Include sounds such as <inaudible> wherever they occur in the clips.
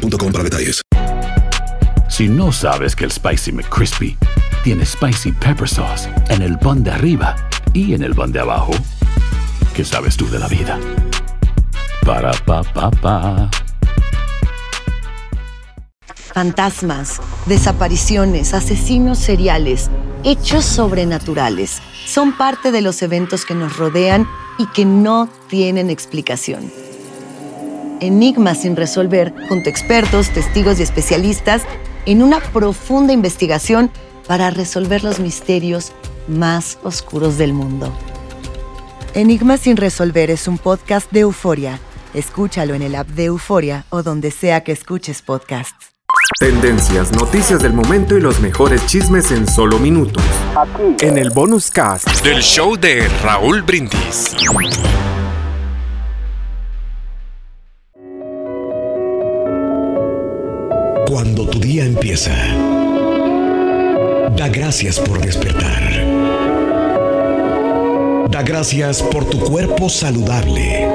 para detalles. Si no sabes que el Spicy McCrispy tiene Spicy Pepper Sauce en el pan de arriba y en el pan de abajo, ¿qué sabes tú de la vida? Para, pa, pa, pa. Fantasmas, desapariciones, asesinos seriales, hechos sobrenaturales son parte de los eventos que nos rodean y que no tienen explicación. Enigmas sin resolver, junto a expertos, testigos y especialistas, en una profunda investigación para resolver los misterios más oscuros del mundo. Enigmas sin resolver es un podcast de euforia. Escúchalo en el app de Euforia o donde sea que escuches podcasts. Tendencias, noticias del momento y los mejores chismes en solo minutos. Aquí. En el bonus cast del show de Raúl Brindis. Cuando tu día empieza, da gracias por despertar. Da gracias por tu cuerpo saludable.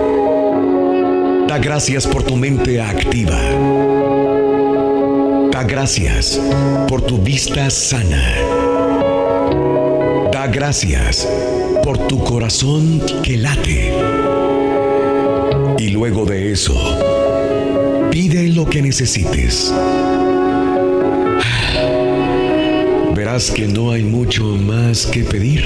Da gracias por tu mente activa. Da gracias por tu vista sana. Da gracias por tu corazón que late. Y luego de eso, pide lo que necesites. Verás que no hay mucho más que pedir.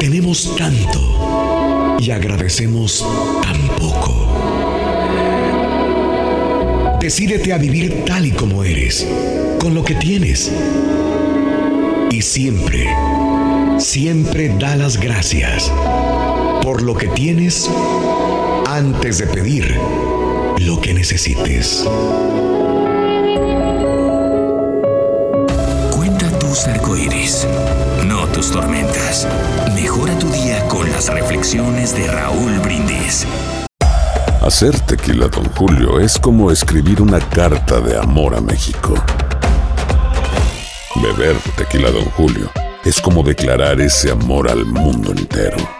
Tenemos tanto y agradecemos tan poco. Decídete a vivir tal y como eres, con lo que tienes. Y siempre, siempre da las gracias por lo que tienes antes de pedir lo que necesites. Cuenta tus arcoíris, no tus tormentas. Mejora tu día con las reflexiones de Raúl Brindis. Hacer tequila, Don Julio, es como escribir una carta de amor a México. Beber tequila, Don Julio, es como declarar ese amor al mundo entero.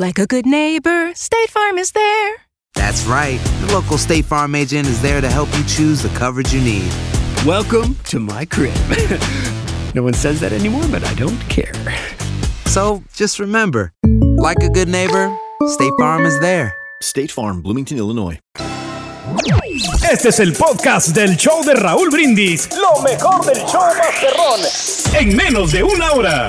Like a good neighbor, State Farm is there. That's right. The local State Farm agent is there to help you choose the coverage you need. Welcome to my crib. <laughs> no one says that anymore, but I don't care. So just remember, like a good neighbor, State Farm is there. State Farm, Bloomington, Illinois. Este es el podcast del show de Raúl Brindis. Lo mejor del show Masterrón. En menos de una hora.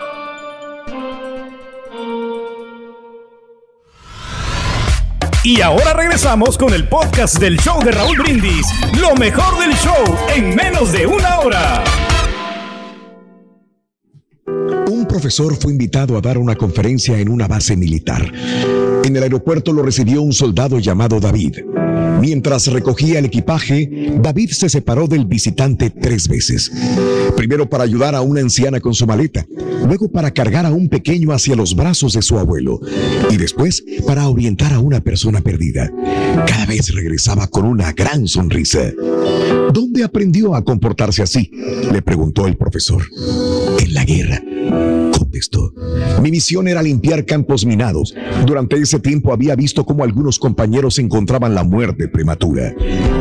Y ahora regresamos con el podcast del show de Raúl Brindis. Lo mejor del show en menos de una hora. Un profesor fue invitado a dar una conferencia en una base militar. En el aeropuerto lo recibió un soldado llamado David. Mientras recogía el equipaje, David se separó del visitante tres veces. Primero para ayudar a una anciana con su maleta, luego para cargar a un pequeño hacia los brazos de su abuelo y después para orientar a una persona perdida. Cada vez regresaba con una gran sonrisa. ¿Dónde aprendió a comportarse así? Le preguntó el profesor. En la guerra contestó. Mi misión era limpiar campos minados. Durante ese tiempo había visto cómo algunos compañeros encontraban la muerte prematura.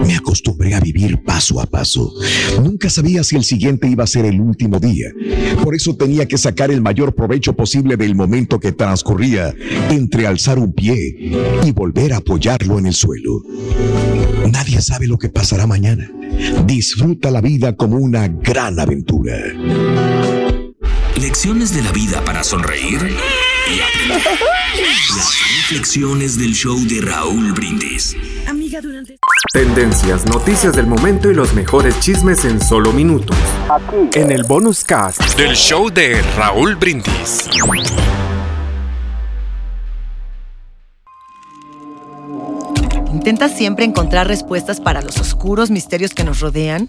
Me acostumbré a vivir paso a paso. Nunca sabía si el siguiente iba a ser el último día. Por eso tenía que sacar el mayor provecho posible del momento que transcurría entre alzar un pie y volver a apoyarlo en el suelo. Nadie sabe lo que pasará mañana. Disfruta la vida como una gran aventura. Lecciones de la vida para sonreír y aprender. <laughs> Las reflexiones del show de Raúl Brindis. Amiga, durante... Tendencias, noticias del momento y los mejores chismes en solo minutos. Aquí. En el bonus cast del show de Raúl Brindis. ¿Intentas siempre encontrar respuestas para los oscuros misterios que nos rodean?